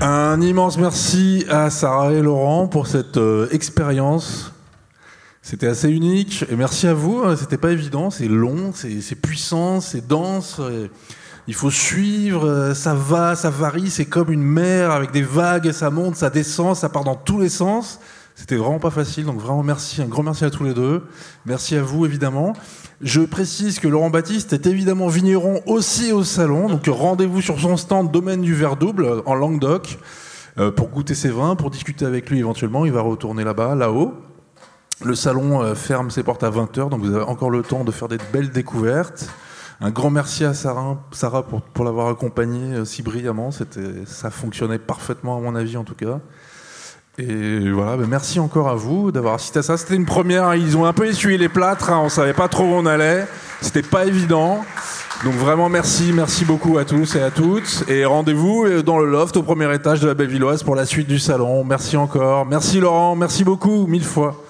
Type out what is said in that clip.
Un immense merci à Sarah et Laurent pour cette euh, expérience. C'était assez unique. Et merci à vous. hein, C'était pas évident. C'est long, c'est puissant, c'est dense. Il faut suivre. euh, Ça va, ça varie. C'est comme une mer avec des vagues. Ça monte, ça descend, ça part dans tous les sens. C'était vraiment pas facile. Donc vraiment merci. Un grand merci à tous les deux. Merci à vous évidemment. Je précise que Laurent Baptiste est évidemment vigneron aussi au salon. Donc rendez-vous sur son stand Domaine du Verre Double en Languedoc euh, pour goûter ses vins, pour discuter avec lui éventuellement. Il va retourner là-bas, là-haut. Le salon euh, ferme ses portes à 20h, donc vous avez encore le temps de faire des belles découvertes. Un grand merci à Sarah, pour, l'avoir accompagné euh, si brillamment. Ça fonctionnait parfaitement à mon avis en tout cas. Et voilà, ben merci encore à vous d'avoir assisté à ça. C'était une première, hein. ils ont un peu essuyé les plâtres, hein. on savait pas trop où on allait. C'était pas évident. Donc vraiment merci, merci beaucoup à tous et à toutes. Et rendez-vous euh, dans le loft au premier étage de la Bellevilloise pour la suite du salon. Merci encore. Merci Laurent, merci beaucoup, mille fois.